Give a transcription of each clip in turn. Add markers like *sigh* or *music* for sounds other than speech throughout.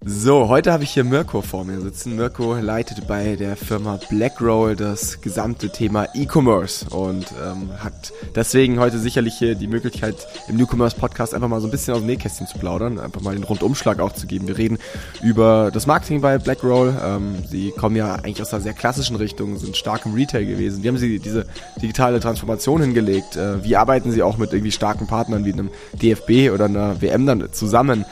So, heute habe ich hier Mirko vor mir sitzen. Mirko leitet bei der Firma Blackroll das gesamte Thema E-Commerce und ähm, hat deswegen heute sicherlich hier die Möglichkeit, im Newcomers Podcast einfach mal so ein bisschen aus dem Nähkästchen zu plaudern, einfach mal den Rundumschlag auch zu geben. Wir reden über das Marketing bei Blackroll. Ähm, sie kommen ja eigentlich aus einer sehr klassischen Richtung, sind stark im Retail gewesen. Wie haben sie diese digitale Transformation hingelegt? Äh, wie arbeiten sie auch mit irgendwie starken Partnern wie einem DFB oder einer WM dann zusammen?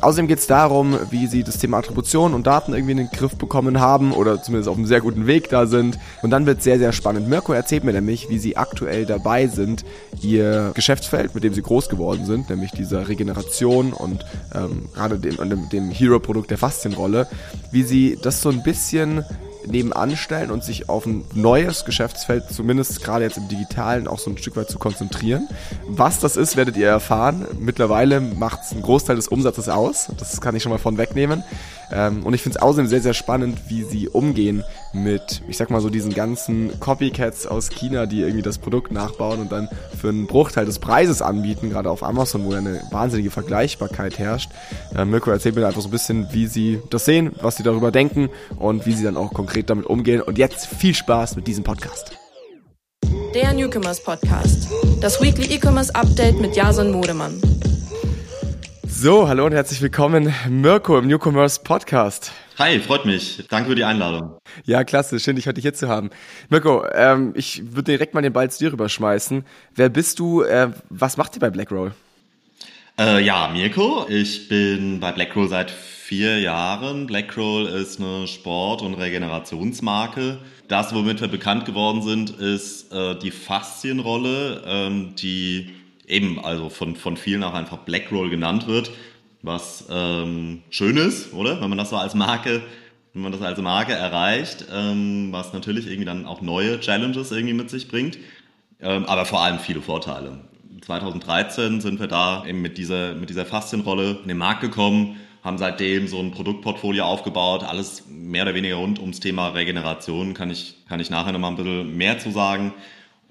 Außerdem geht es darum, wie sie das Thema Attribution und Daten irgendwie in den Griff bekommen haben oder zumindest auf einem sehr guten Weg da sind. Und dann wird sehr, sehr spannend. Mirko erzählt mir nämlich, wie sie aktuell dabei sind, ihr Geschäftsfeld, mit dem sie groß geworden sind, nämlich dieser Regeneration und ähm, gerade dem, dem, dem Hero-Produkt der Faszienrolle, wie sie das so ein bisschen nebenan stellen und sich auf ein neues Geschäftsfeld, zumindest gerade jetzt im Digitalen, auch so ein Stück weit zu konzentrieren. Was das ist, werdet ihr erfahren. Mittlerweile macht es einen Großteil des Umsatzes aus. Das kann ich schon mal von wegnehmen. Ähm, und ich finde es außerdem sehr, sehr spannend, wie sie umgehen mit, ich sag mal so, diesen ganzen Copycats aus China, die irgendwie das Produkt nachbauen und dann für einen Bruchteil des Preises anbieten, gerade auf Amazon, wo ja eine wahnsinnige Vergleichbarkeit herrscht. Ähm, Mirko erzählt mir einfach so ein bisschen, wie sie das sehen, was sie darüber denken und wie sie dann auch konkret damit umgehen. Und jetzt viel Spaß mit diesem Podcast. Der Newcomers Podcast. Das Weekly E-Commerce Update mit Jason Modemann. So, hallo und herzlich willkommen, Mirko im Newcomers Podcast. Hi, freut mich. Danke für die Einladung. Ja, klasse. Schön, dich heute hier zu haben. Mirko, ähm, ich würde direkt mal den Ball zu dir rüberschmeißen. Wer bist du? Äh, was macht ihr bei Blackroll? Äh, ja, Mirko. Ich bin bei Blackroll seit vier Jahren. Blackroll ist eine Sport- und Regenerationsmarke. Das, womit wir bekannt geworden sind, ist äh, die Faszienrolle, ähm, die eben also von, von vielen auch einfach Blackroll genannt wird, was ähm, schön ist, oder? Wenn man das so als Marke, wenn man das als Marke erreicht, ähm, was natürlich irgendwie dann auch neue Challenges irgendwie mit sich bringt, ähm, aber vor allem viele Vorteile. 2013 sind wir da eben mit dieser, mit dieser Faszienrolle in den Markt gekommen, haben seitdem so ein Produktportfolio aufgebaut, alles mehr oder weniger rund ums Thema Regeneration, kann ich, kann ich nachher nochmal ein bisschen mehr zu sagen.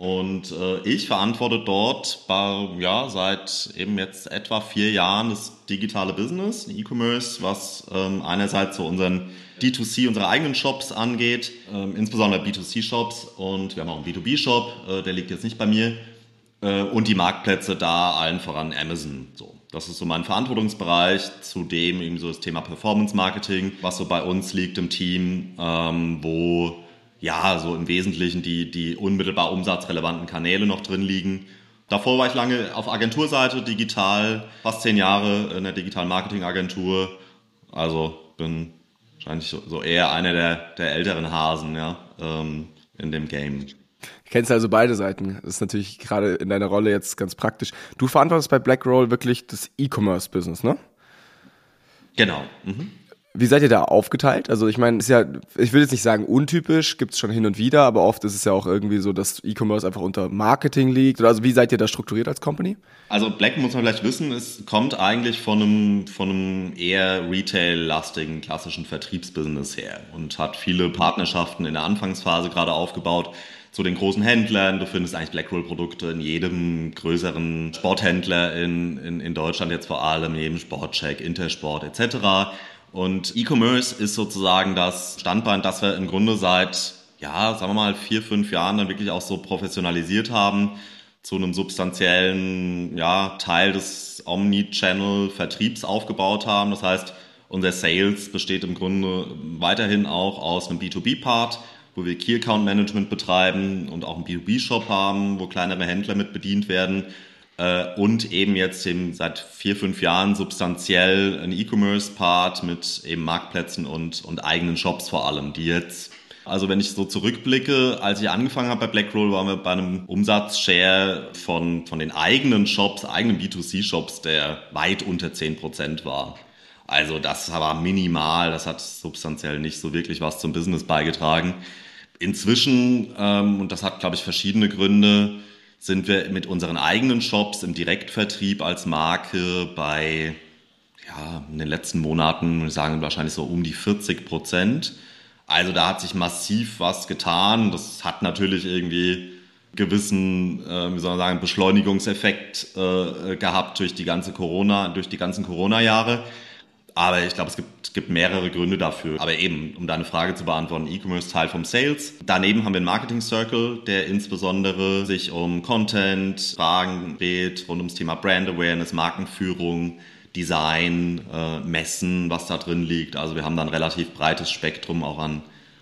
Und äh, ich verantworte dort bei, ja, seit eben jetzt etwa vier Jahren das digitale Business, E-Commerce, was ähm, einerseits so unseren D2C, unsere eigenen Shops angeht, ähm, insbesondere B2C-Shops und wir haben auch einen B2B-Shop, äh, der liegt jetzt nicht bei mir, äh, und die Marktplätze da allen voran Amazon. So, das ist so mein Verantwortungsbereich, zudem eben so das Thema Performance Marketing, was so bei uns liegt im Team, ähm, wo ja, so im Wesentlichen die, die unmittelbar umsatzrelevanten Kanäle noch drin liegen. Davor war ich lange auf Agenturseite, digital, fast zehn Jahre in der digitalen Marketingagentur. Also bin wahrscheinlich so eher einer der, der älteren Hasen ja, ähm, in dem Game. Kennst also beide Seiten. Das ist natürlich gerade in deiner Rolle jetzt ganz praktisch. Du verantwortest bei BlackRoll wirklich das E-Commerce-Business, ne? Genau. Mhm. Wie seid ihr da aufgeteilt? Also ich meine, ist ja, ich will jetzt nicht sagen untypisch, gibt's schon hin und wieder, aber oft ist es ja auch irgendwie so, dass E-Commerce einfach unter Marketing liegt. Also wie seid ihr da strukturiert als Company? Also Black muss man vielleicht wissen, es kommt eigentlich von einem, von einem eher Retail-lastigen klassischen Vertriebsbusiness her und hat viele Partnerschaften in der Anfangsphase gerade aufgebaut zu den großen Händlern. Du findest eigentlich Blackroll-Produkte in jedem größeren Sporthändler in, in, in Deutschland jetzt vor allem, in jedem Sportcheck, Intersport etc. Und E-Commerce ist sozusagen das Standbein, das wir im Grunde seit, ja, sagen wir mal, vier, fünf Jahren dann wirklich auch so professionalisiert haben, zu einem substanziellen ja, Teil des Omni-Channel-Vertriebs aufgebaut haben. Das heißt, unser Sales besteht im Grunde weiterhin auch aus einem B2B-Part, wo wir Key Account Management betreiben und auch einen B2B-Shop haben, wo kleinere Händler mit bedient werden äh, und eben jetzt eben seit vier, fünf Jahren substanziell ein E-Commerce-Part mit eben Marktplätzen und, und eigenen Shops vor allem, die jetzt also wenn ich so zurückblicke, als ich angefangen habe bei Blackroll, waren wir bei einem Umsatzshare von, von den eigenen Shops, eigenen B2C-Shops, der weit unter 10% war. Also das war minimal, das hat substanziell nicht so wirklich was zum Business beigetragen. Inzwischen, ähm, und das hat, glaube ich, verschiedene Gründe, sind wir mit unseren eigenen Shops im Direktvertrieb als Marke bei, ja, in den letzten Monaten, sagen, wahrscheinlich so um die 40 Prozent. Also da hat sich massiv was getan. Das hat natürlich irgendwie gewissen, äh, wie soll man sagen, Beschleunigungseffekt äh, gehabt durch die ganze Corona, durch die ganzen Corona-Jahre. Aber ich glaube, es gibt gibt mehrere Gründe dafür. Aber eben, um deine Frage zu beantworten, E-Commerce Teil vom Sales. Daneben haben wir einen Marketing Circle, der insbesondere sich um Content, Fragen dreht, rund ums Thema Brand Awareness, Markenführung, Design, äh, Messen, was da drin liegt. Also wir haben da ein relativ breites Spektrum auch an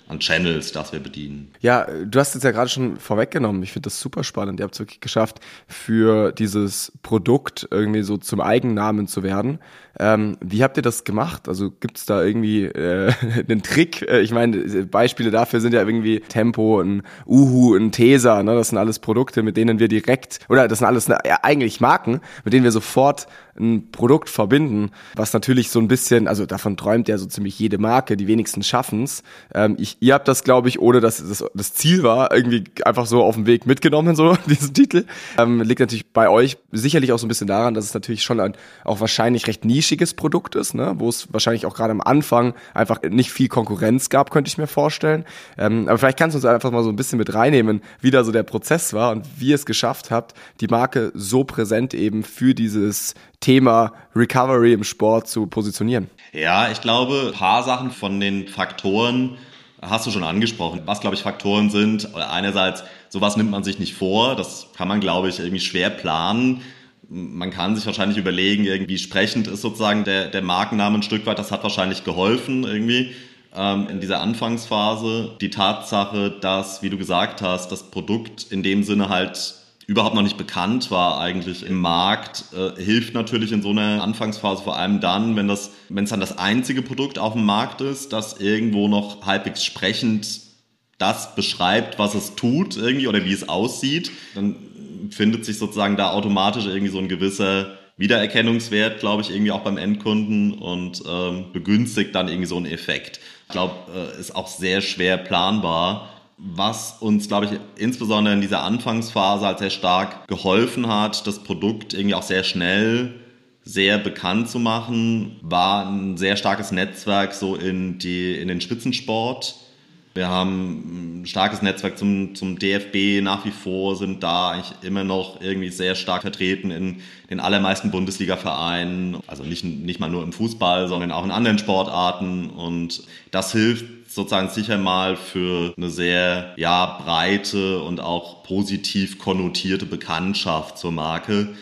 an Channels, das wir bedienen. Ja, du hast es ja gerade schon vorweggenommen. Ich finde das super spannend. Ihr habt es wirklich geschafft, für dieses Produkt irgendwie so zum Eigennamen zu werden. Ähm, wie habt ihr das gemacht? Also gibt es da irgendwie äh, *laughs* einen Trick? Äh, ich meine, Beispiele dafür sind ja irgendwie Tempo, ein Uhu, ein Tesa. Ne? Das sind alles Produkte, mit denen wir direkt, oder das sind alles ja, eigentlich Marken, mit denen wir sofort ein Produkt verbinden, was natürlich so ein bisschen, also davon träumt ja so ziemlich jede Marke, die wenigsten schaffen's. Ähm, ihr habt das, glaube ich, ohne dass das, das Ziel war, irgendwie einfach so auf dem Weg mitgenommen, so *laughs* diesen Titel. Ähm, liegt natürlich bei euch sicherlich auch so ein bisschen daran, dass es natürlich schon ein auch wahrscheinlich recht nischiges Produkt ist, ne? wo es wahrscheinlich auch gerade am Anfang einfach nicht viel Konkurrenz gab, könnte ich mir vorstellen. Ähm, aber vielleicht kannst du uns einfach mal so ein bisschen mit reinnehmen, wie da so der Prozess war und wie ihr es geschafft habt, die Marke so präsent eben für dieses Thema Recovery im Sport zu positionieren? Ja, ich glaube, ein paar Sachen von den Faktoren hast du schon angesprochen. Was, glaube ich, Faktoren sind, einerseits, sowas nimmt man sich nicht vor, das kann man, glaube ich, irgendwie schwer planen. Man kann sich wahrscheinlich überlegen, irgendwie sprechend ist sozusagen der, der Markenname ein Stück weit, das hat wahrscheinlich geholfen irgendwie ähm, in dieser Anfangsphase. Die Tatsache, dass, wie du gesagt hast, das Produkt in dem Sinne halt überhaupt noch nicht bekannt war eigentlich im Markt, äh, hilft natürlich in so einer Anfangsphase vor allem dann, wenn das, wenn es dann das einzige Produkt auf dem Markt ist, das irgendwo noch halbwegs sprechend das beschreibt, was es tut irgendwie oder wie es aussieht, dann findet sich sozusagen da automatisch irgendwie so ein gewisser Wiedererkennungswert, glaube ich, irgendwie auch beim Endkunden und ähm, begünstigt dann irgendwie so einen Effekt. Ich glaube, äh, ist auch sehr schwer planbar was uns, glaube ich, insbesondere in dieser Anfangsphase halt sehr stark geholfen hat, das Produkt irgendwie auch sehr schnell sehr bekannt zu machen, war ein sehr starkes Netzwerk so in, die, in den Spitzensport. Wir haben ein starkes Netzwerk zum, zum DFB nach wie vor, sind da eigentlich immer noch irgendwie sehr stark vertreten in den allermeisten Bundesliga-Vereinen. Also nicht, nicht mal nur im Fußball, sondern auch in anderen Sportarten. Und das hilft sozusagen sicher mal für eine sehr ja, breite und auch positiv konnotierte Bekanntschaft zur Marke.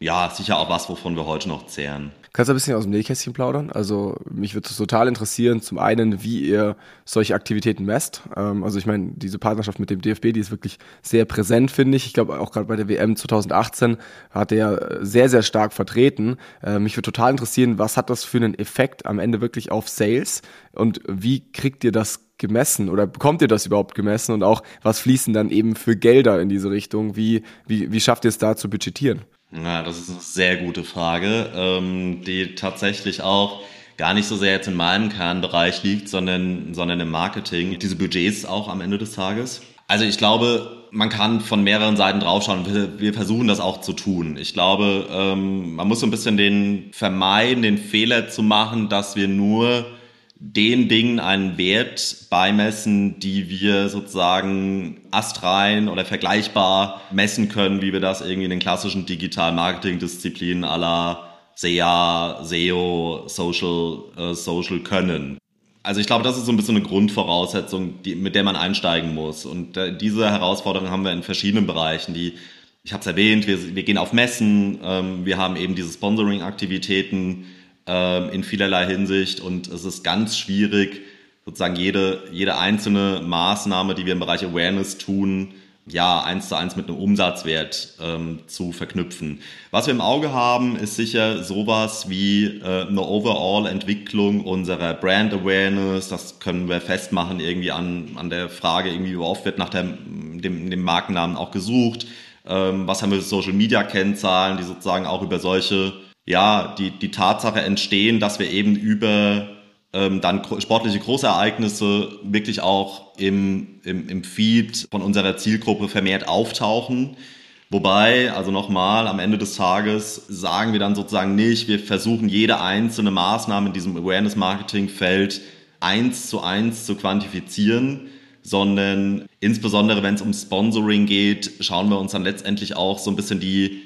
Ja, sicher auch was, wovon wir heute noch zehren. Kannst du ein bisschen aus dem Nähkästchen plaudern? Also mich würde es total interessieren, zum einen, wie ihr solche Aktivitäten messt. Ähm, also ich meine, diese Partnerschaft mit dem DFB, die ist wirklich sehr präsent, finde ich. Ich glaube, auch gerade bei der WM 2018 hat er sehr, sehr stark vertreten. Äh, mich würde total interessieren, was hat das für einen Effekt am Ende wirklich auf Sales und wie kriegt ihr das gemessen oder bekommt ihr das überhaupt gemessen und auch was fließen dann eben für Gelder in diese Richtung? Wie, wie, wie schafft ihr es da zu budgetieren? Ja, das ist eine sehr gute Frage, ähm, die tatsächlich auch gar nicht so sehr jetzt in meinem Kernbereich liegt, sondern, sondern im Marketing. Diese Budgets auch am Ende des Tages. Also ich glaube, man kann von mehreren Seiten draufschauen. Wir, versuchen das auch zu tun. Ich glaube, ähm, man muss so ein bisschen den vermeiden, den Fehler zu machen, dass wir nur den Dingen einen Wert beimessen, die wir sozusagen astrein oder vergleichbar messen können, wie wir das irgendwie in den klassischen digitalen Marketing-Disziplinen aller SEA, SEO, Social, äh, Social können. Also ich glaube, das ist so ein bisschen eine Grundvoraussetzung, die, mit der man einsteigen muss. Und äh, diese Herausforderung haben wir in verschiedenen Bereichen. Die, ich habe es erwähnt, wir, wir gehen auf Messen, ähm, wir haben eben diese Sponsoring-Aktivitäten, in vielerlei Hinsicht und es ist ganz schwierig, sozusagen jede, jede einzelne Maßnahme, die wir im Bereich Awareness tun, ja, eins zu eins mit einem Umsatzwert ähm, zu verknüpfen. Was wir im Auge haben, ist sicher sowas wie äh, eine Overall-Entwicklung unserer Brand Awareness. Das können wir festmachen irgendwie an, an der Frage, irgendwie, wie oft wird nach dem, dem, dem Markennamen auch gesucht. Ähm, was haben wir für Social-Media-Kennzahlen, die sozusagen auch über solche ja, die, die Tatsache entstehen, dass wir eben über ähm, dann sportliche Großereignisse wirklich auch im, im, im Feed von unserer Zielgruppe vermehrt auftauchen. Wobei, also nochmal, am Ende des Tages sagen wir dann sozusagen nicht, wir versuchen jede einzelne Maßnahme in diesem Awareness-Marketing-Feld eins zu eins zu quantifizieren, sondern insbesondere wenn es um Sponsoring geht, schauen wir uns dann letztendlich auch so ein bisschen die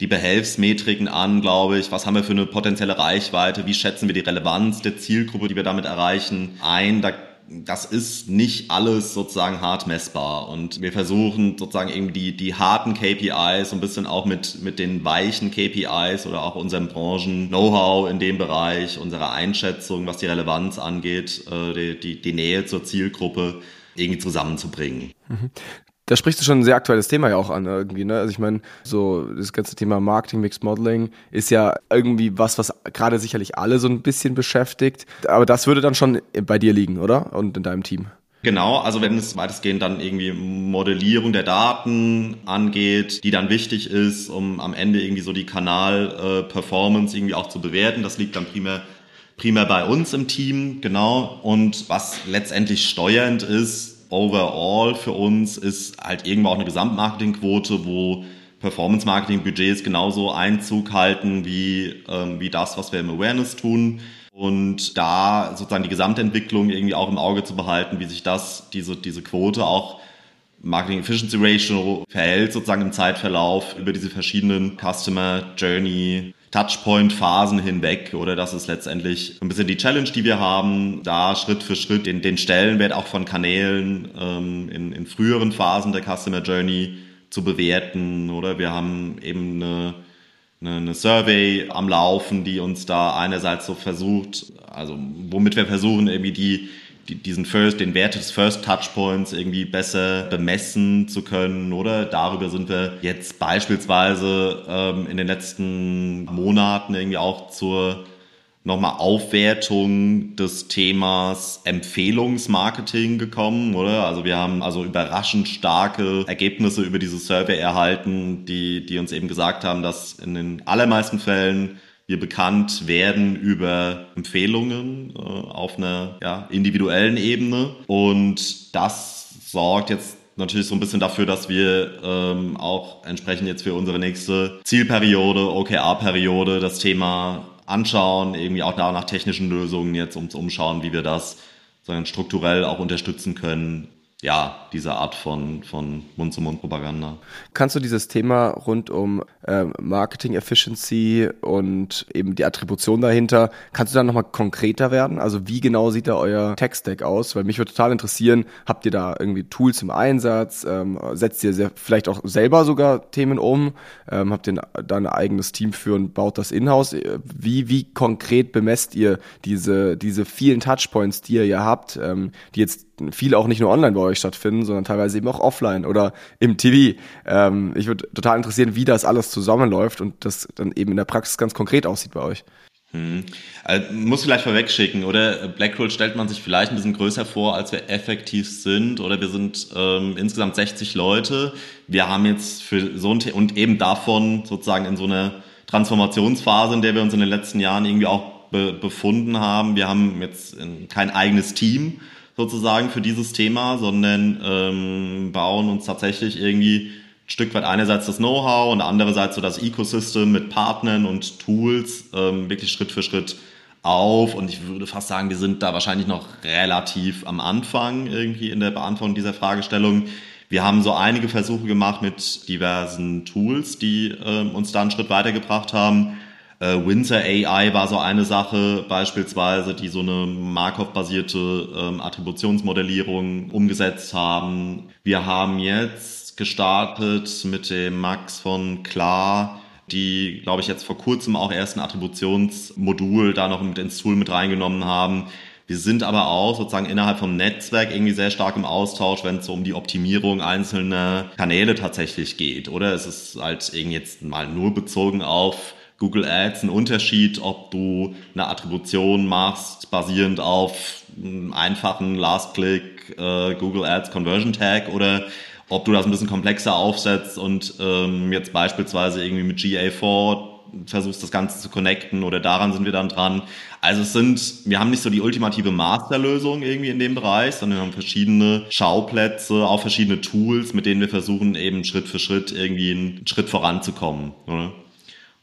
die Behelfsmetriken an, glaube ich. Was haben wir für eine potenzielle Reichweite? Wie schätzen wir die Relevanz der Zielgruppe, die wir damit erreichen, ein? Da das ist nicht alles sozusagen hart messbar. Und wir versuchen sozusagen irgendwie die, die harten KPIs so ein bisschen auch mit, mit den weichen KPIs oder auch unserem Branchen-Know-how in dem Bereich, unserer Einschätzung, was die Relevanz angeht, äh, die, die, die Nähe zur Zielgruppe irgendwie zusammenzubringen. Da sprichst du schon ein sehr aktuelles Thema ja auch an irgendwie, ne? Also ich meine, so das ganze Thema Marketing, Mixed Modeling ist ja irgendwie was, was gerade sicherlich alle so ein bisschen beschäftigt. Aber das würde dann schon bei dir liegen, oder? Und in deinem Team. Genau, also wenn es weitestgehend dann irgendwie Modellierung der Daten angeht, die dann wichtig ist, um am Ende irgendwie so die Kanal-Performance irgendwie auch zu bewerten, das liegt dann primär primär bei uns im Team, genau. Und was letztendlich steuernd ist, overall für uns ist halt irgendwo auch eine Gesamtmarketingquote, wo Performance-Marketing-Budgets genauso Einzug halten wie, ähm, wie das, was wir im Awareness tun. Und da sozusagen die Gesamtentwicklung irgendwie auch im Auge zu behalten, wie sich das, diese, diese Quote auch Marketing Efficiency Ratio verhält, sozusagen im Zeitverlauf über diese verschiedenen Customer Journey Touchpoint-Phasen hinweg oder das ist letztendlich ein bisschen die Challenge, die wir haben, da Schritt für Schritt den, den Stellenwert auch von Kanälen ähm, in, in früheren Phasen der Customer Journey zu bewerten oder wir haben eben eine, eine, eine Survey am Laufen, die uns da einerseits so versucht, also womit wir versuchen irgendwie die diesen First, den Wert des First Touchpoints irgendwie besser bemessen zu können, oder? Darüber sind wir jetzt beispielsweise ähm, in den letzten Monaten irgendwie auch zur nochmal Aufwertung des Themas Empfehlungsmarketing gekommen, oder? Also wir haben also überraschend starke Ergebnisse über diese Survey erhalten, die, die uns eben gesagt haben, dass in den allermeisten Fällen wir bekannt werden über Empfehlungen äh, auf einer ja, individuellen Ebene. Und das sorgt jetzt natürlich so ein bisschen dafür, dass wir ähm, auch entsprechend jetzt für unsere nächste Zielperiode, OKR-Periode, das Thema anschauen, irgendwie auch da nach technischen Lösungen jetzt ums Umschauen, wie wir das sondern strukturell auch unterstützen können, ja, diese Art von, von Mund-zu-Mund-Propaganda. Kannst du dieses Thema rund um äh, Marketing Efficiency und eben die Attribution dahinter, kannst du da nochmal konkreter werden? Also wie genau sieht da euer Tech-Stack aus? Weil mich würde total interessieren, habt ihr da irgendwie Tools im Einsatz? Ähm, setzt ihr sehr, vielleicht auch selber sogar Themen um? Ähm, habt ihr da ein eigenes Team für und baut das in-house? Wie, wie konkret bemesst ihr diese, diese vielen Touchpoints, die ihr ja habt, ähm, die jetzt viel auch nicht nur online bei euch stattfinden, sondern teilweise eben auch offline oder im TV. Ähm, ich würde total interessieren, wie das alles zusammenläuft und das dann eben in der Praxis ganz konkret aussieht bei euch. Hm. Also, muss vielleicht vorwegschicken, oder? Blackroll stellt man sich vielleicht ein bisschen größer vor, als wir effektiv sind, oder wir sind ähm, insgesamt 60 Leute. Wir haben jetzt für so ein The und eben davon sozusagen in so einer Transformationsphase, in der wir uns in den letzten Jahren irgendwie auch be befunden haben. Wir haben jetzt kein eigenes Team, sozusagen für dieses Thema, sondern ähm, bauen uns tatsächlich irgendwie ein Stück weit einerseits das Know-how und andererseits so das Ecosystem mit Partnern und Tools ähm, wirklich Schritt für Schritt auf. Und ich würde fast sagen, wir sind da wahrscheinlich noch relativ am Anfang irgendwie in der Beantwortung dieser Fragestellung. Wir haben so einige Versuche gemacht mit diversen Tools, die ähm, uns da einen Schritt weitergebracht haben. Äh, Windsor AI war so eine Sache beispielsweise, die so eine Markov-basierte ähm, Attributionsmodellierung umgesetzt haben. Wir haben jetzt gestartet mit dem Max von Klar, die, glaube ich, jetzt vor kurzem auch erst ein Attributionsmodul da noch mit ins Tool mit reingenommen haben. Wir sind aber auch sozusagen innerhalb vom Netzwerk irgendwie sehr stark im Austausch, wenn es so um die Optimierung einzelner Kanäle tatsächlich geht. Oder es ist halt irgendwie jetzt mal nur bezogen auf Google Ads ein Unterschied, ob du eine Attribution machst, basierend auf einem einfachen Last-Click äh, Google Ads Conversion Tag oder ob du das ein bisschen komplexer aufsetzt und ähm, jetzt beispielsweise irgendwie mit GA4 versuchst das Ganze zu connecten oder daran sind wir dann dran. Also es sind, wir haben nicht so die ultimative Masterlösung irgendwie in dem Bereich, sondern wir haben verschiedene Schauplätze, auch verschiedene Tools, mit denen wir versuchen eben Schritt für Schritt irgendwie einen Schritt voranzukommen. Oder?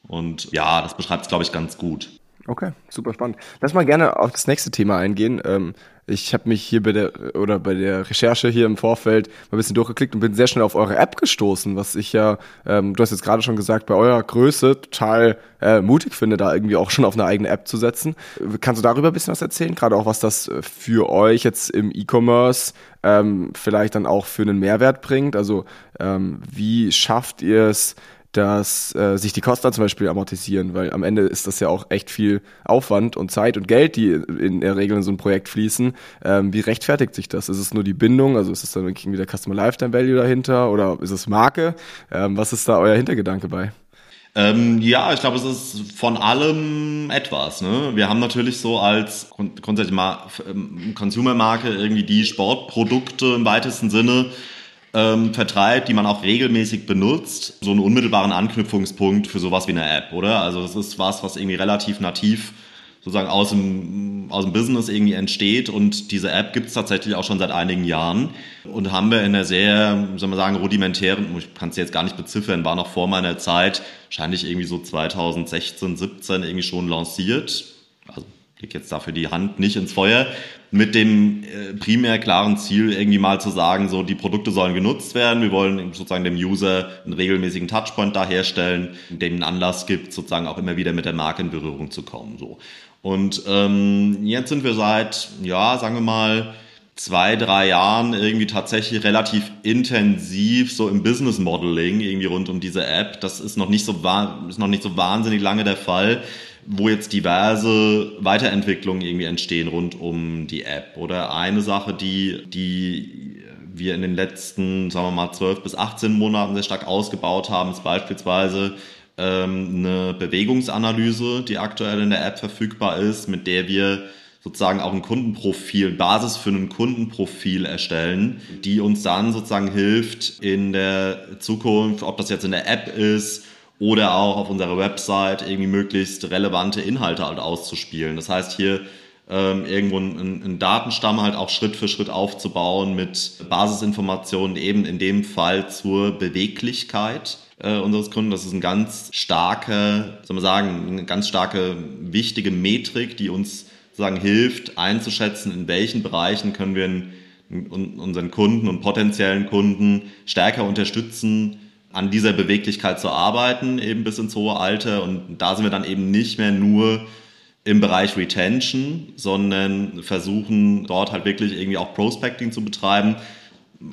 Und ja, das beschreibt es, glaube ich, ganz gut. Okay, super spannend. Lass mal gerne auf das nächste Thema eingehen. Ähm, ich habe mich hier bei der oder bei der Recherche hier im Vorfeld mal ein bisschen durchgeklickt und bin sehr schnell auf eure App gestoßen, was ich ja, ähm, du hast jetzt gerade schon gesagt, bei eurer Größe total äh, mutig finde, da irgendwie auch schon auf eine eigene App zu setzen. Kannst du darüber ein bisschen was erzählen? Gerade auch, was das für euch jetzt im E-Commerce ähm, vielleicht dann auch für einen Mehrwert bringt? Also ähm, wie schafft ihr es, dass äh, sich die Kosten zum Beispiel amortisieren, weil am Ende ist das ja auch echt viel Aufwand und Zeit und Geld, die in der Regel in so ein Projekt fließen. Ähm, wie rechtfertigt sich das? Ist es nur die Bindung, also ist es dann irgendwie der Customer Lifetime Value dahinter oder ist es Marke? Ähm, was ist da euer Hintergedanke bei? Ähm, ja, ich glaube, es ist von allem etwas. Ne? Wir haben natürlich so als grundsätzlich mal ähm, Consumer-Marke irgendwie die Sportprodukte im weitesten Sinne ähm, vertreibt, die man auch regelmäßig benutzt, so einen unmittelbaren Anknüpfungspunkt für sowas wie eine App, oder? Also das ist was, was irgendwie relativ nativ sozusagen aus dem, aus dem Business irgendwie entsteht und diese App gibt es tatsächlich auch schon seit einigen Jahren und haben wir in einer sehr, soll man sagen, rudimentären, ich kann es jetzt gar nicht beziffern, war noch vor meiner Zeit, wahrscheinlich irgendwie so 2016, 17 irgendwie schon lanciert. Also leg jetzt dafür die Hand nicht ins Feuer, mit dem äh, primär klaren Ziel, irgendwie mal zu sagen, so die Produkte sollen genutzt werden. Wir wollen sozusagen dem User einen regelmäßigen Touchpoint da herstellen, dem einen Anlass gibt, sozusagen auch immer wieder mit der Marke in Berührung zu kommen. So. Und ähm, jetzt sind wir seit, ja, sagen wir mal, zwei, drei Jahren irgendwie tatsächlich relativ intensiv so im Business Modeling irgendwie rund um diese App. Das ist noch nicht so, ist noch nicht so wahnsinnig lange der Fall wo jetzt diverse Weiterentwicklungen irgendwie entstehen rund um die App. Oder eine Sache, die, die wir in den letzten, sagen wir mal, 12 bis 18 Monaten sehr stark ausgebaut haben, ist beispielsweise ähm, eine Bewegungsanalyse, die aktuell in der App verfügbar ist, mit der wir sozusagen auch ein Kundenprofil, Basis für ein Kundenprofil erstellen, die uns dann sozusagen hilft in der Zukunft, ob das jetzt in der App ist oder auch auf unserer Website irgendwie möglichst relevante Inhalte halt auszuspielen. Das heißt hier ähm, irgendwo einen, einen Datenstamm halt auch Schritt für Schritt aufzubauen mit Basisinformationen eben in dem Fall zur Beweglichkeit äh, unseres Kunden. Das ist ein ganz starke, soll man sagen, eine ganz starke wichtige Metrik, die uns sozusagen hilft einzuschätzen, in welchen Bereichen können wir unseren Kunden und potenziellen Kunden stärker unterstützen, an dieser Beweglichkeit zu arbeiten, eben bis ins hohe Alter. Und da sind wir dann eben nicht mehr nur im Bereich Retention, sondern versuchen dort halt wirklich irgendwie auch Prospecting zu betreiben,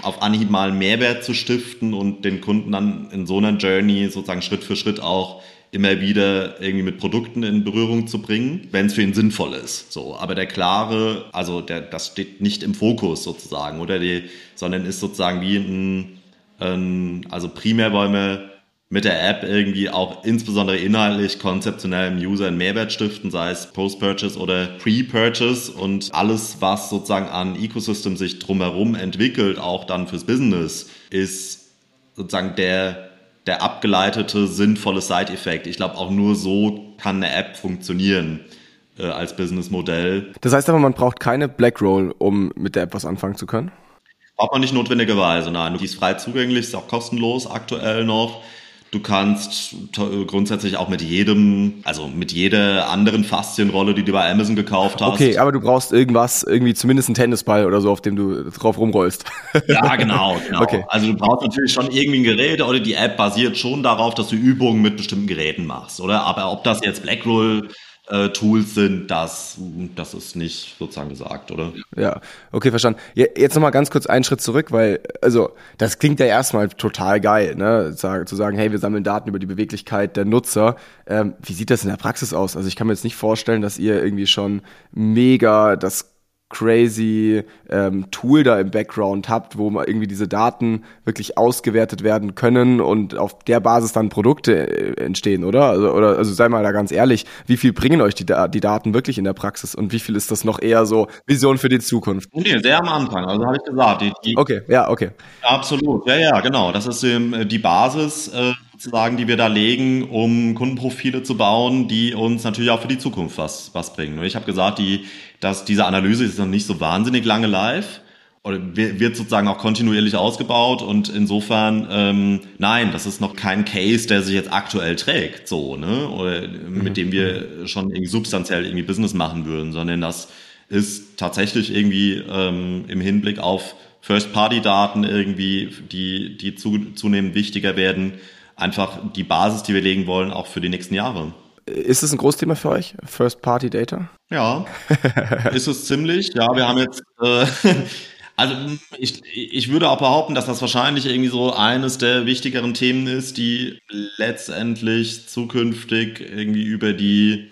auf Anhieb mal Mehrwert zu stiften und den Kunden dann in so einer Journey sozusagen Schritt für Schritt auch immer wieder irgendwie mit Produkten in Berührung zu bringen, wenn es für ihn sinnvoll ist. So, aber der klare, also der, das steht nicht im Fokus sozusagen, oder die, sondern ist sozusagen wie ein also primär wollen wir mit der App irgendwie auch insbesondere inhaltlich konzeptionell im User einen Mehrwert stiften, sei es Post-Purchase oder Pre-Purchase und alles, was sozusagen an Ecosystem sich drumherum entwickelt, auch dann fürs Business, ist sozusagen der, der abgeleitete, sinnvolle Side-Effekt. Ich glaube, auch nur so kann eine App funktionieren äh, als Businessmodell. Das heißt aber, man braucht keine Blackroll, um mit der App was anfangen zu können? Braucht man nicht notwendigerweise, nein. Die ist frei zugänglich, ist auch kostenlos aktuell noch. Du kannst grundsätzlich auch mit jedem, also mit jeder anderen Faszienrolle, die du bei Amazon gekauft hast. Okay, aber du brauchst irgendwas, irgendwie zumindest einen Tennisball oder so, auf dem du drauf rumrollst. Ja, genau, genau. Okay. Also du brauchst natürlich schon irgendwie ein Gerät oder die App basiert schon darauf, dass du Übungen mit bestimmten Geräten machst, oder? Aber ob das jetzt Blackroll äh, Tools sind, das, das ist nicht sozusagen gesagt, oder? Ja, okay, verstanden. Jetzt nochmal ganz kurz einen Schritt zurück, weil, also, das klingt ja erstmal total geil, ne? Zu sagen, hey, wir sammeln Daten über die Beweglichkeit der Nutzer. Ähm, wie sieht das in der Praxis aus? Also ich kann mir jetzt nicht vorstellen, dass ihr irgendwie schon mega das crazy ähm, Tool da im Background habt, wo man irgendwie diese Daten wirklich ausgewertet werden können und auf der Basis dann Produkte äh, entstehen, oder? Also, oder also sei mal da ganz ehrlich, wie viel bringen euch die, die Daten wirklich in der Praxis und wie viel ist das noch eher so Vision für die Zukunft? Nee, sehr am Anfang, also habe ich gesagt. Die, die okay, ja, okay. Absolut, ja, ja, genau. Das ist ähm, die Basis. Äh sozusagen, die wir da legen, um Kundenprofile zu bauen, die uns natürlich auch für die Zukunft was, was bringen. Ich habe gesagt, die, dass diese Analyse ist noch nicht so wahnsinnig lange live. Oder wird sozusagen auch kontinuierlich ausgebaut. Und insofern ähm, nein, das ist noch kein Case, der sich jetzt aktuell trägt, so ne, oder mit dem wir schon irgendwie substanziell irgendwie Business machen würden, sondern das ist tatsächlich irgendwie ähm, im Hinblick auf First-Party-Daten irgendwie, die die zu, zunehmend wichtiger werden, einfach die Basis, die wir legen wollen, auch für die nächsten Jahre. Ist es ein Großthema für euch, First-Party-Data? Ja, *laughs* ist es ziemlich. Ja, wir haben jetzt äh, *laughs* Also ich, ich würde auch behaupten, dass das wahrscheinlich irgendwie so eines der wichtigeren Themen ist, die letztendlich zukünftig irgendwie über die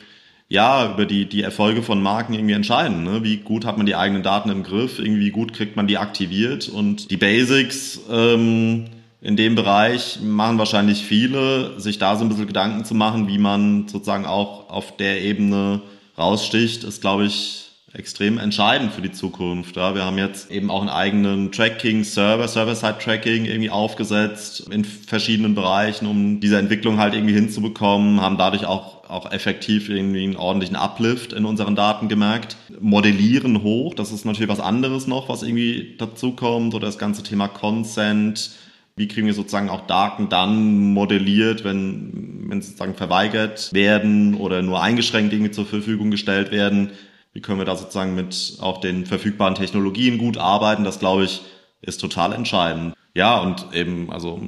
ja, über die, die Erfolge von Marken irgendwie entscheiden. Ne? Wie gut hat man die eigenen Daten im Griff, irgendwie wie gut kriegt man die aktiviert und die Basics ähm, in dem Bereich machen wahrscheinlich viele, sich da so ein bisschen Gedanken zu machen, wie man sozusagen auch auf der Ebene raussticht, ist, glaube ich, extrem entscheidend für die Zukunft. Ja, wir haben jetzt eben auch einen eigenen Tracking-Server, Server-Side-Tracking irgendwie aufgesetzt in verschiedenen Bereichen, um diese Entwicklung halt irgendwie hinzubekommen, haben dadurch auch, auch effektiv irgendwie einen ordentlichen Uplift in unseren Daten gemerkt. Modellieren hoch, das ist natürlich was anderes noch, was irgendwie dazukommt, oder das ganze Thema Consent, wie kriegen wir sozusagen auch Daten dann modelliert, wenn, wenn sozusagen verweigert werden oder nur eingeschränkt irgendwie zur Verfügung gestellt werden wie können wir da sozusagen mit auch den verfügbaren Technologien gut arbeiten, das glaube ich ist total entscheidend. Ja, und eben, also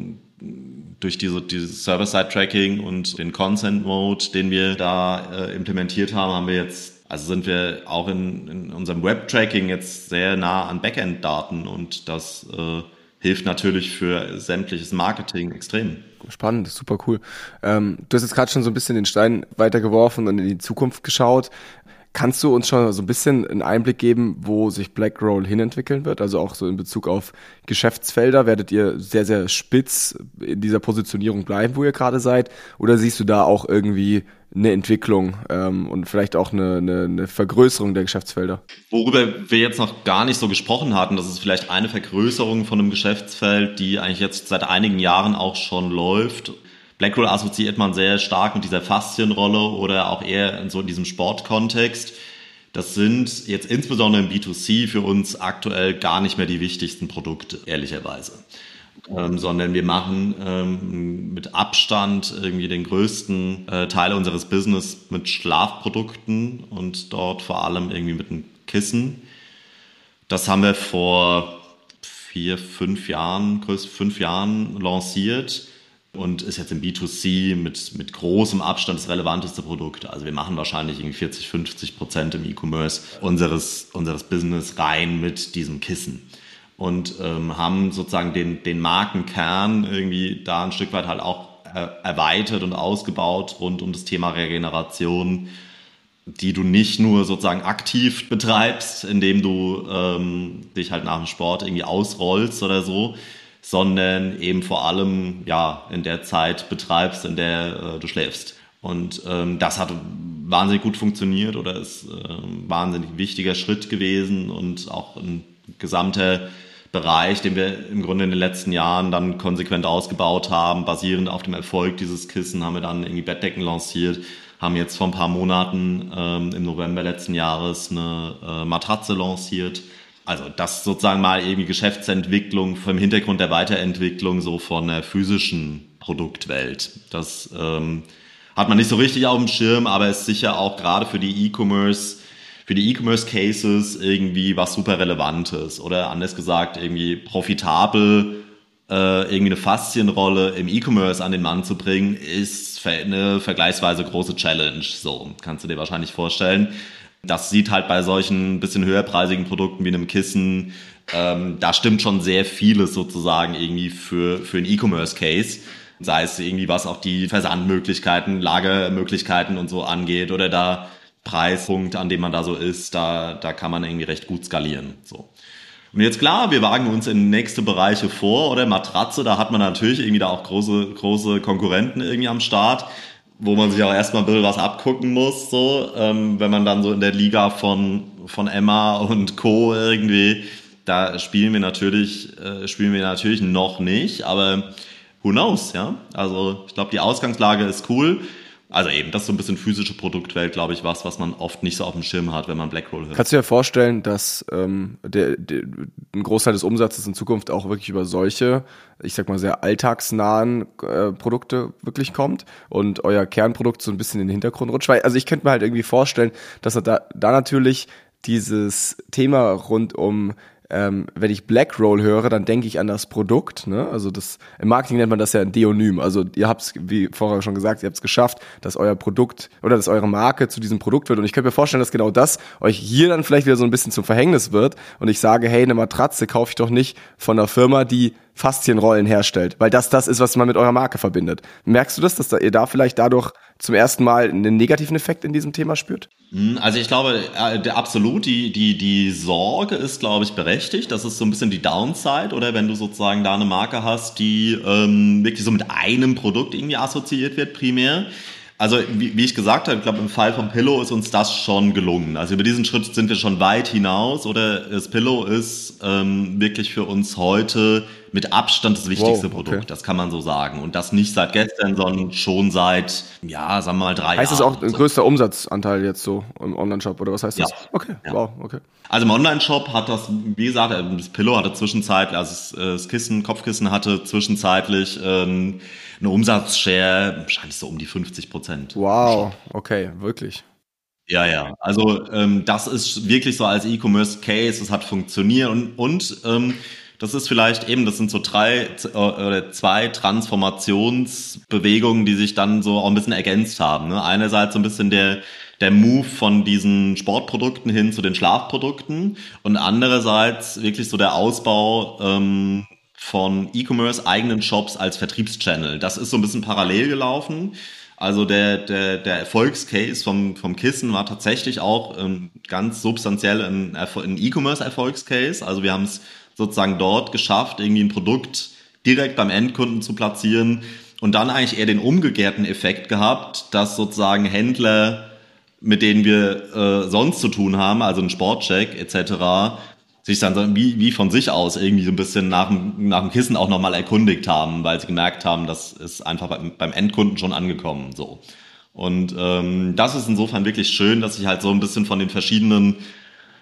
durch diese, dieses Server-Side-Tracking und den Consent-Mode, den wir da äh, implementiert haben, haben wir jetzt, also sind wir auch in, in unserem Web-Tracking jetzt sehr nah an Backend-Daten und das äh, hilft natürlich für sämtliches Marketing extrem. Spannend, super cool. Ähm, du hast jetzt gerade schon so ein bisschen den Stein weitergeworfen und in die Zukunft geschaut. Kannst du uns schon so ein bisschen einen Einblick geben, wo sich BlackRoll hinentwickeln wird? Also auch so in Bezug auf Geschäftsfelder. Werdet ihr sehr, sehr spitz in dieser Positionierung bleiben, wo ihr gerade seid? Oder siehst du da auch irgendwie eine Entwicklung ähm, und vielleicht auch eine, eine, eine Vergrößerung der Geschäftsfelder? Worüber wir jetzt noch gar nicht so gesprochen hatten, das ist vielleicht eine Vergrößerung von einem Geschäftsfeld, die eigentlich jetzt seit einigen Jahren auch schon läuft Blackroll assoziiert man sehr stark mit dieser Faszienrolle oder auch eher so in diesem Sportkontext. Das sind jetzt insbesondere im B2C für uns aktuell gar nicht mehr die wichtigsten Produkte, ehrlicherweise. Ähm, sondern wir machen ähm, mit Abstand irgendwie den größten äh, Teil unseres Business mit Schlafprodukten und dort vor allem irgendwie mit einem Kissen. Das haben wir vor vier, fünf Jahren, größt fünf Jahren lanciert und ist jetzt im B2C mit, mit großem Abstand das relevanteste Produkt. Also wir machen wahrscheinlich irgendwie 40, 50 Prozent im E-Commerce unseres, unseres Business rein mit diesem Kissen. Und ähm, haben sozusagen den, den Markenkern irgendwie da ein Stück weit halt auch erweitert und ausgebaut rund um das Thema Regeneration, die du nicht nur sozusagen aktiv betreibst, indem du ähm, dich halt nach dem Sport irgendwie ausrollst oder so, sondern eben vor allem ja in der Zeit betreibst, in der äh, du schläfst. Und ähm, das hat wahnsinnig gut funktioniert oder ist äh, ein wahnsinnig wichtiger Schritt gewesen und auch ein gesamter Bereich, den wir im Grunde in den letzten Jahren dann konsequent ausgebaut haben. Basierend auf dem Erfolg dieses Kissen haben wir dann irgendwie Bettdecken lanciert, haben jetzt vor ein paar Monaten ähm, im November letzten Jahres eine äh, Matratze lanciert also das sozusagen mal irgendwie Geschäftsentwicklung vom Hintergrund der Weiterentwicklung so von der physischen Produktwelt. Das ähm, hat man nicht so richtig auf dem Schirm, aber ist sicher auch gerade für die E-Commerce, für die E-Commerce Cases irgendwie was super Relevantes oder anders gesagt irgendwie profitabel äh, irgendwie eine Faszienrolle im E-Commerce an den Mann zu bringen, ist eine vergleichsweise große Challenge. So kannst du dir wahrscheinlich vorstellen. Das sieht halt bei solchen bisschen höherpreisigen Produkten wie einem Kissen, ähm, da stimmt schon sehr vieles sozusagen irgendwie für, für einen E-Commerce-Case. Sei es irgendwie, was auch die Versandmöglichkeiten, Lagermöglichkeiten und so angeht oder da Preispunkt, an dem man da so ist, da, da kann man irgendwie recht gut skalieren. So. Und jetzt klar, wir wagen uns in nächste Bereiche vor, oder Matratze, da hat man natürlich irgendwie da auch große, große Konkurrenten irgendwie am Start wo man sich auch erstmal ein bisschen was abgucken muss, so, ähm, wenn man dann so in der Liga von, von Emma und Co. irgendwie, da spielen wir natürlich, äh, spielen wir natürlich noch nicht, aber who knows, ja. Also ich glaube, die Ausgangslage ist cool Also eben, das ist so ein bisschen physische Produktwelt, glaube ich, was, was man oft nicht so auf dem Schirm hat, wenn man Blackroll hört. Kannst du dir vorstellen, dass ähm, der, der, ein Großteil des Umsatzes in Zukunft auch wirklich über solche, ich sag mal, sehr alltagsnahen äh, Produkte wirklich kommt und euer Kernprodukt so ein bisschen in den Hintergrund rutscht? Weil, also ich könnte mir halt irgendwie vorstellen, dass er da, da natürlich dieses Thema rund um ähm, wenn ich Blackroll höre, dann denke ich an das Produkt. Ne? Also das im Marketing nennt man das ja ein Deonym. Also ihr habt es, wie vorher schon gesagt, ihr habt es geschafft, dass euer Produkt oder dass eure Marke zu diesem Produkt wird. Und ich könnte mir vorstellen, dass genau das euch hier dann vielleicht wieder so ein bisschen zum Verhängnis wird. Und ich sage, hey, eine Matratze kaufe ich doch nicht von einer Firma, die Faszienrollen herstellt, weil das das ist, was man mit eurer Marke verbindet. Merkst du das, dass ihr da vielleicht dadurch zum ersten Mal einen negativen Effekt in diesem Thema spürt? Hm, also ich glaube, äh, absolut, die, die, die Sorge ist, glaube ich, berechtigt. Das ist so ein bisschen die Downside, oder wenn du sozusagen da eine Marke hast, die ähm, wirklich so mit einem Produkt irgendwie assoziiert wird, primär. Also wie, wie ich gesagt habe, ich glaube, im Fall von Pillow ist uns das schon gelungen. Also über diesen Schritt sind wir schon weit hinaus oder das Pillow ist ähm, wirklich für uns heute mit Abstand das wichtigste wow, okay. Produkt. Das kann man so sagen. Und das nicht seit gestern, sondern schon seit, ja, sagen wir mal drei heißt Jahren. Heißt das auch ein größter Umsatzanteil jetzt so im Online-Shop oder was heißt das? Ja. Okay, ja. wow, okay. Also im Online-Shop hat das, wie gesagt, das Pillow hatte zwischenzeitlich, also das Kissen, Kopfkissen hatte zwischenzeitlich ähm, eine Umsatzshare wahrscheinlich so um die 50 Prozent. Wow, okay, wirklich. Ja, ja. Also ähm, das ist wirklich so als E-Commerce-Case, es hat funktioniert und, und ähm, das ist vielleicht eben, das sind so drei äh, oder zwei Transformationsbewegungen, die sich dann so auch ein bisschen ergänzt haben. Ne? Einerseits so ein bisschen der der Move von diesen Sportprodukten hin zu den Schlafprodukten und andererseits wirklich so der Ausbau ähm, von E-Commerce eigenen Shops als Vertriebschannel. Das ist so ein bisschen parallel gelaufen. Also der, der, der Erfolgscase vom, vom Kissen war tatsächlich auch ähm, ganz substanziell ein, ein E-Commerce-Erfolgscase. Also wir haben es sozusagen dort geschafft, irgendwie ein Produkt direkt beim Endkunden zu platzieren und dann eigentlich eher den umgekehrten Effekt gehabt, dass sozusagen Händler, mit denen wir äh, sonst zu tun haben, also ein Sportcheck etc., sich dann wie, wie von sich aus irgendwie so ein bisschen nach dem, nach dem Kissen auch nochmal erkundigt haben, weil sie gemerkt haben, das ist einfach beim, beim Endkunden schon angekommen. So. Und ähm, das ist insofern wirklich schön, dass sich halt so ein bisschen von den verschiedenen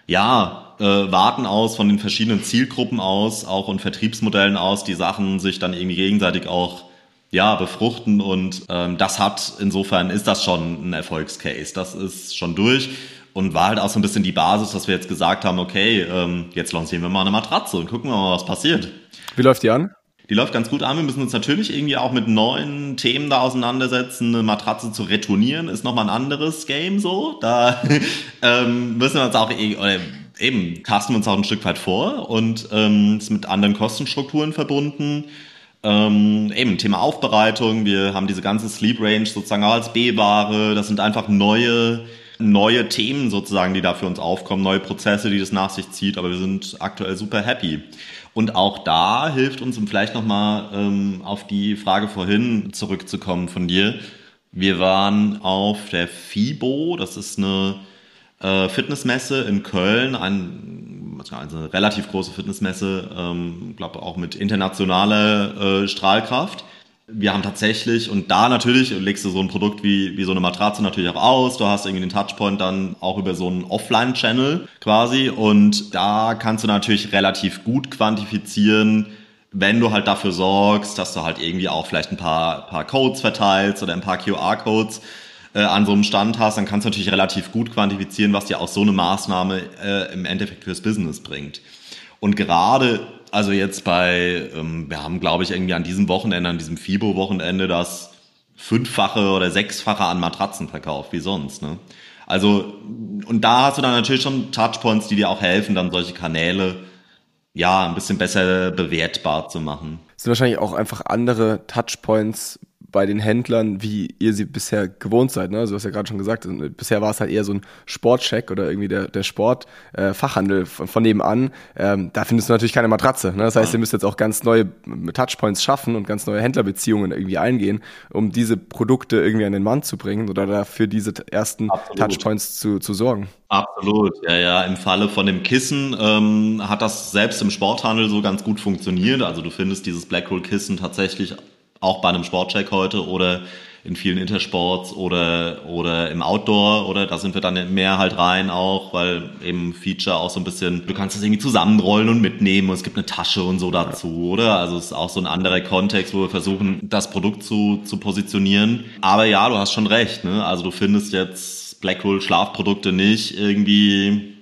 ja, äh, Warten aus, von den verschiedenen Zielgruppen aus, auch und Vertriebsmodellen aus, die Sachen sich dann irgendwie gegenseitig auch ja, befruchten und ähm, das hat, insofern ist das schon ein Erfolgscase. Das ist schon durch und war halt auch so ein bisschen die Basis, dass wir jetzt gesagt haben, okay, ähm, jetzt lancieren wir mal eine Matratze und gucken wir mal, was passiert. Wie läuft die an? Die läuft ganz gut an. Wir müssen uns natürlich irgendwie auch mit neuen Themen da auseinandersetzen. Eine Matratze zu retournieren ist nochmal ein anderes Game so. Da *laughs* ähm, müssen wir uns auch e oder eben tasten wir uns auch ein Stück weit vor und ähm, ist mit anderen Kostenstrukturen verbunden. Ähm, eben Thema Aufbereitung. Wir haben diese ganze Sleep Range sozusagen auch als B-Ware. Das sind einfach neue neue Themen sozusagen, die da für uns aufkommen, neue Prozesse, die das nach sich zieht, aber wir sind aktuell super happy. Und auch da hilft uns, um vielleicht nochmal ähm, auf die Frage vorhin zurückzukommen von dir. Wir waren auf der FIBO, das ist eine äh, Fitnessmesse in Köln, ein, also eine relativ große Fitnessmesse, ähm, glaube auch mit internationaler äh, Strahlkraft. Wir haben tatsächlich, und da natürlich legst du so ein Produkt wie, wie so eine Matratze natürlich auch aus, du hast irgendwie den Touchpoint dann auch über so einen Offline-Channel quasi. Und da kannst du natürlich relativ gut quantifizieren, wenn du halt dafür sorgst, dass du halt irgendwie auch vielleicht ein paar, paar Codes verteilst oder ein paar QR-Codes äh, an so einem Stand hast, dann kannst du natürlich relativ gut quantifizieren, was dir auch so eine Maßnahme äh, im Endeffekt fürs Business bringt. Und gerade also jetzt bei, ähm, wir haben glaube ich irgendwie an diesem Wochenende, an diesem FIBO-Wochenende das fünffache oder sechsfache an Matratzen verkauft, wie sonst. Ne? Also, und da hast du dann natürlich schon Touchpoints, die dir auch helfen, dann solche Kanäle ja ein bisschen besser bewertbar zu machen. Das sind wahrscheinlich auch einfach andere Touchpoints bei den Händlern, wie ihr sie bisher gewohnt seid. Ne? Also du hast ja gerade schon gesagt, also, bisher war es halt eher so ein Sportcheck oder irgendwie der, der Sportfachhandel äh, von, von nebenan. Ähm, da findest du natürlich keine Matratze. Ne? Das heißt, ihr müsst jetzt auch ganz neue Touchpoints schaffen und ganz neue Händlerbeziehungen irgendwie eingehen, um diese Produkte irgendwie an den Mann zu bringen oder dafür diese ersten Absolut. Touchpoints zu, zu sorgen. Absolut, ja, ja. Im Falle von dem Kissen ähm, hat das selbst im Sporthandel so ganz gut funktioniert. Also du findest dieses Blackroll-Kissen tatsächlich auch bei einem Sportcheck heute oder in vielen Intersports oder, oder im Outdoor oder da sind wir dann mehr halt rein auch, weil eben Feature auch so ein bisschen, du kannst das irgendwie zusammenrollen und mitnehmen und es gibt eine Tasche und so dazu, oder? Also es ist auch so ein anderer Kontext, wo wir versuchen, das Produkt zu, zu positionieren. Aber ja, du hast schon recht, ne? Also du findest jetzt Blackroll Schlafprodukte nicht irgendwie,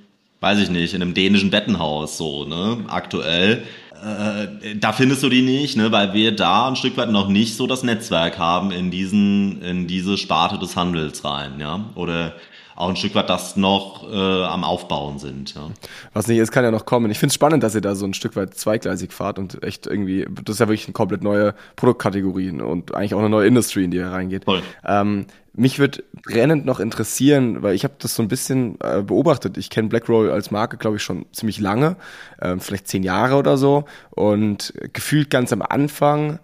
weiß ich nicht, in einem dänischen Bettenhaus so, ne? Aktuell äh, da findest du die nicht, ne, weil wir da ein Stück weit noch nicht so das Netzwerk haben in diesen, in diese Sparte des Handels rein, ja, oder auch ein Stück weit das noch äh, am Aufbauen sind. Ja. Was nicht ist, kann ja noch kommen. Ich finde es spannend, dass ihr da so ein Stück weit zweigleisig fahrt und echt irgendwie, das ist ja wirklich eine komplett neue Produktkategorie und eigentlich auch eine neue Industrie, in die ihr reingeht. Ähm, mich wird brennend noch interessieren, weil ich habe das so ein bisschen äh, beobachtet. Ich kenne Blackroll als Marke, glaube ich, schon ziemlich lange, äh, vielleicht zehn Jahre oder so. Und gefühlt ganz am Anfang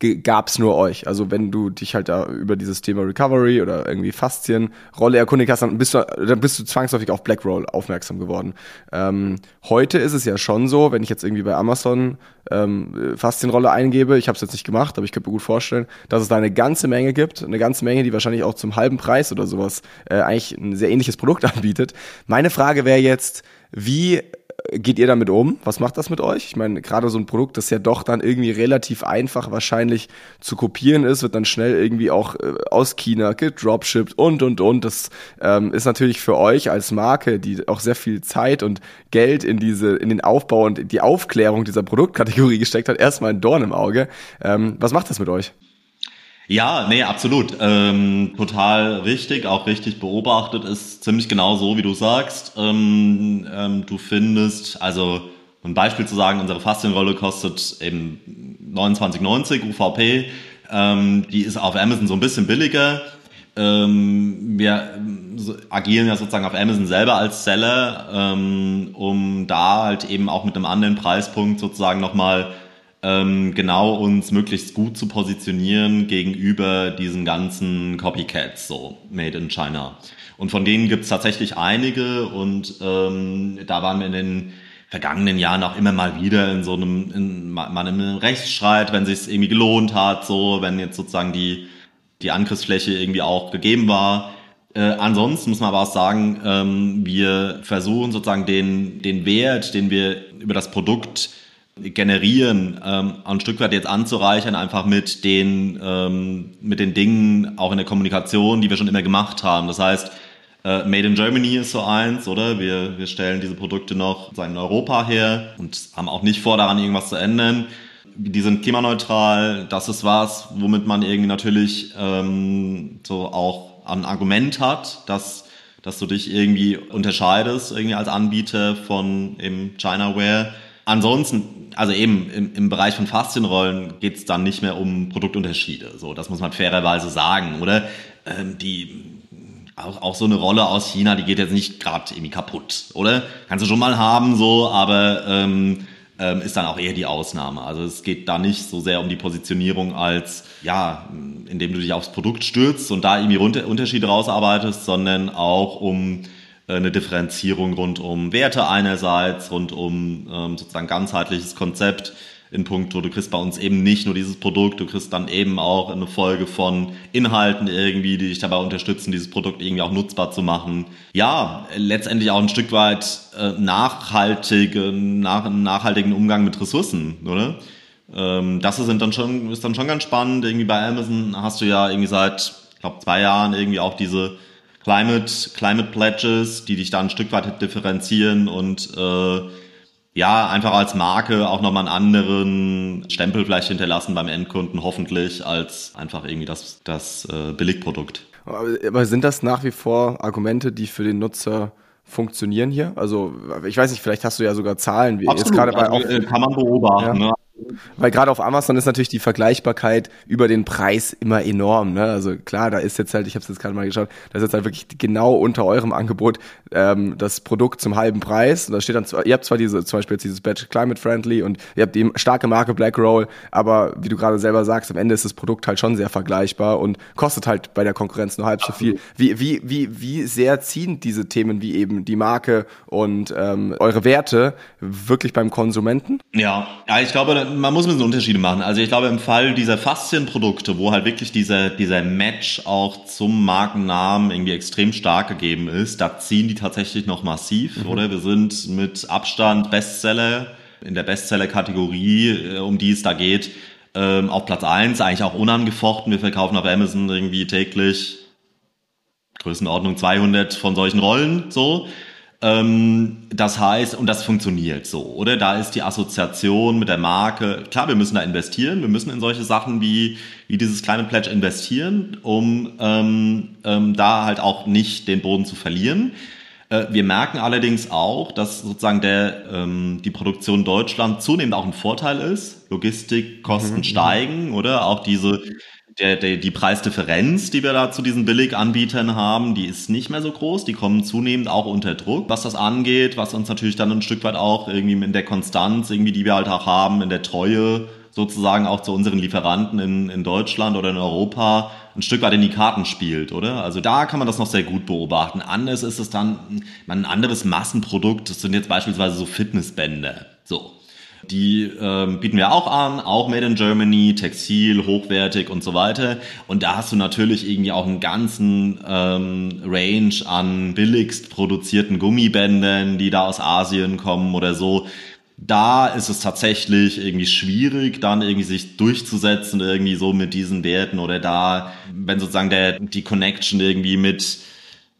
gab's nur euch. Also wenn du dich halt da über dieses Thema Recovery oder irgendwie Faszienrolle erkundigt hast, dann bist du, dann bist du zwangsläufig auf Blackroll aufmerksam geworden. Ähm, heute ist es ja schon so, wenn ich jetzt irgendwie bei Amazon ähm, Faszienrolle eingebe, ich habe es jetzt nicht gemacht, aber ich könnte mir gut vorstellen, dass es da eine ganze Menge gibt, eine ganze Menge, die wahrscheinlich auch zum halben Preis oder sowas äh, eigentlich ein sehr ähnliches Produkt *laughs* anbietet. Meine Frage wäre jetzt, wie geht ihr damit um? Was macht das mit euch? Ich meine, gerade so ein Produkt, das ja doch dann irgendwie relativ einfach wahrscheinlich zu kopieren ist, wird dann schnell irgendwie auch äh, aus China gedropshipped und, und, und. Das ähm, ist natürlich für euch als Marke, die auch sehr viel Zeit und Geld in diese, in den Aufbau und die Aufklärung dieser Produktkategorie gesteckt hat, erstmal ein Dorn im Auge. Ähm, was macht das mit euch? Ja, nee, absolut. Ähm, total richtig, auch richtig beobachtet ist ziemlich genau so, wie du sagst. Ähm, ähm, du findest, also ein Beispiel zu sagen, unsere Faszienrolle kostet eben 29,90 UVP. Ähm, die ist auf Amazon so ein bisschen billiger. Ähm, wir agieren ja sozusagen auf Amazon selber als Seller, ähm, um da halt eben auch mit einem anderen Preispunkt sozusagen nochmal ähm, genau uns möglichst gut zu positionieren gegenüber diesen ganzen Copycats, so made in China. Und von denen gibt's tatsächlich einige und ähm, da waren wir in den vergangenen Jahren auch immer mal wieder in so einem, in, mal in einem Rechtsstreit, wenn sich irgendwie gelohnt hat, so wenn jetzt sozusagen die, die Angriffsfläche irgendwie auch gegeben war. Äh, ansonsten muss man aber auch sagen, ähm, wir versuchen sozusagen den, den Wert, den wir über das Produkt generieren, ähm, ein Stück weit jetzt anzureichern, einfach mit den, ähm, mit den Dingen auch in der Kommunikation, die wir schon immer gemacht haben. Das heißt, äh, Made in Germany ist so eins, oder? Wir, wir stellen diese Produkte noch in Europa her und haben auch nicht vor, daran irgendwas zu ändern. Die sind klimaneutral, das ist was, womit man irgendwie natürlich ähm, so auch ein Argument hat, dass dass du dich irgendwie unterscheidest irgendwie als Anbieter von eben Chinaware. Ansonsten also eben im, im Bereich von Faszienrollen geht es dann nicht mehr um Produktunterschiede. So, das muss man fairerweise sagen, oder? Ähm, die auch, auch so eine Rolle aus China, die geht jetzt nicht gerade irgendwie kaputt, oder? Kannst du schon mal haben, so, aber ähm, ähm, ist dann auch eher die Ausnahme. Also es geht da nicht so sehr um die Positionierung als, ja, indem du dich aufs Produkt stürzt und da irgendwie Unterschiede rausarbeitest, sondern auch um eine Differenzierung rund um Werte einerseits, rund um ähm, sozusagen ganzheitliches Konzept in puncto, du kriegst bei uns eben nicht nur dieses Produkt, du kriegst dann eben auch eine Folge von Inhalten irgendwie, die dich dabei unterstützen, dieses Produkt irgendwie auch nutzbar zu machen. Ja, letztendlich auch ein Stück weit äh, nachhaltige, nach, nachhaltigen Umgang mit Ressourcen, oder? Ähm, das sind dann schon, ist dann schon ganz spannend. Irgendwie bei Amazon hast du ja irgendwie seit, ich glaube, zwei Jahren irgendwie auch diese Climate, Climate Pledges, die dich da ein Stück weit differenzieren und äh, ja, einfach als Marke auch nochmal einen anderen Stempel vielleicht hinterlassen beim Endkunden, hoffentlich, als einfach irgendwie das, das äh, Billigprodukt. Aber sind das nach wie vor Argumente, die für den Nutzer funktionieren hier? Also ich weiß nicht, vielleicht hast du ja sogar Zahlen, wie Absolut, jetzt gerade bei also, auch, kann man beobachten. Ja. Ne? Weil gerade auf Amazon ist natürlich die Vergleichbarkeit über den Preis immer enorm. Ne? Also klar, da ist jetzt halt, ich habe es jetzt gerade mal geschaut, da ist jetzt halt wirklich genau unter eurem Angebot ähm, das Produkt zum halben Preis. Und da steht dann, ihr habt zwar diese, zum Beispiel jetzt dieses Badge Climate Friendly und ihr habt die starke Marke Black Roll, aber wie du gerade selber sagst, am Ende ist das Produkt halt schon sehr vergleichbar und kostet halt bei der Konkurrenz nur halb so viel. Wie, wie, wie, wie sehr ziehen diese Themen wie eben die Marke und ähm, eure Werte wirklich beim Konsumenten? Ja, ja, ich glaube, man muss ein bisschen Unterschiede machen. Also ich glaube, im Fall dieser Faszienprodukte, wo halt wirklich dieser, dieser Match auch zum Markennamen irgendwie extrem stark gegeben ist, da ziehen die tatsächlich noch massiv, mhm. oder? Wir sind mit Abstand Bestseller in der Bestseller-Kategorie, äh, um die es da geht, ähm, auf Platz eins eigentlich auch unangefochten. Wir verkaufen auf Amazon irgendwie täglich Größenordnung 200 von solchen Rollen, so. Ähm, das heißt, und das funktioniert so, oder? Da ist die Assoziation mit der Marke, klar, wir müssen da investieren, wir müssen in solche Sachen wie, wie dieses kleine Pledge investieren, um ähm, ähm, da halt auch nicht den Boden zu verlieren. Äh, wir merken allerdings auch, dass sozusagen der, ähm, die Produktion Deutschland zunehmend auch ein Vorteil ist. Logistikkosten mhm. steigen, oder? Auch diese der, der, die Preisdifferenz, die wir da zu diesen Billiganbietern haben, die ist nicht mehr so groß. Die kommen zunehmend auch unter Druck, was das angeht, was uns natürlich dann ein Stück weit auch irgendwie in der Konstanz, irgendwie, die wir halt auch haben, in der Treue sozusagen auch zu unseren Lieferanten in, in Deutschland oder in Europa ein Stück weit in die Karten spielt, oder? Also da kann man das noch sehr gut beobachten. Anders ist es dann, ein anderes Massenprodukt, das sind jetzt beispielsweise so Fitnessbänder. So. Die ähm, bieten wir auch an, auch Made in Germany, Textil, hochwertig und so weiter. Und da hast du natürlich irgendwie auch einen ganzen ähm, Range an billigst produzierten Gummibändern, die da aus Asien kommen oder so. Da ist es tatsächlich irgendwie schwierig, dann irgendwie sich durchzusetzen, irgendwie so mit diesen Werten oder da, wenn sozusagen der, die Connection irgendwie mit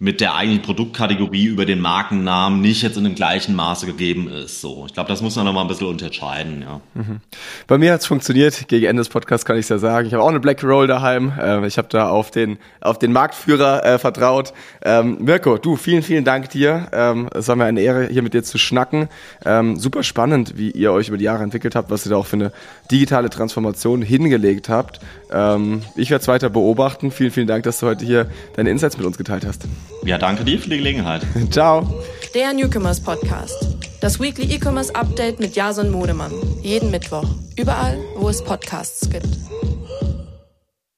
mit der eigentlichen Produktkategorie über den Markennamen nicht jetzt in dem gleichen Maße gegeben ist. So, ich glaube, das muss man noch mal ein bisschen unterscheiden. Ja. Mhm. Bei mir hat's funktioniert. Gegen Ende des Podcasts kann ich ja sagen. Ich habe auch eine Black Roll daheim. Äh, ich habe da auf den auf den Marktführer äh, vertraut. Ähm, Mirko, du vielen vielen Dank dir. Ähm, es war mir eine Ehre, hier mit dir zu schnacken. Ähm, super spannend, wie ihr euch über die Jahre entwickelt habt, was ihr da auch für eine digitale Transformation hingelegt habt. Ähm, ich werde es weiter beobachten. Vielen vielen Dank, dass du heute hier deine Insights mit uns geteilt hast. Ja, danke dir für die Gelegenheit. *laughs* Ciao. Der Newcomers Podcast. Das Weekly E-Commerce Update mit Jason Modemann. Jeden Mittwoch. Überall, wo es Podcasts gibt.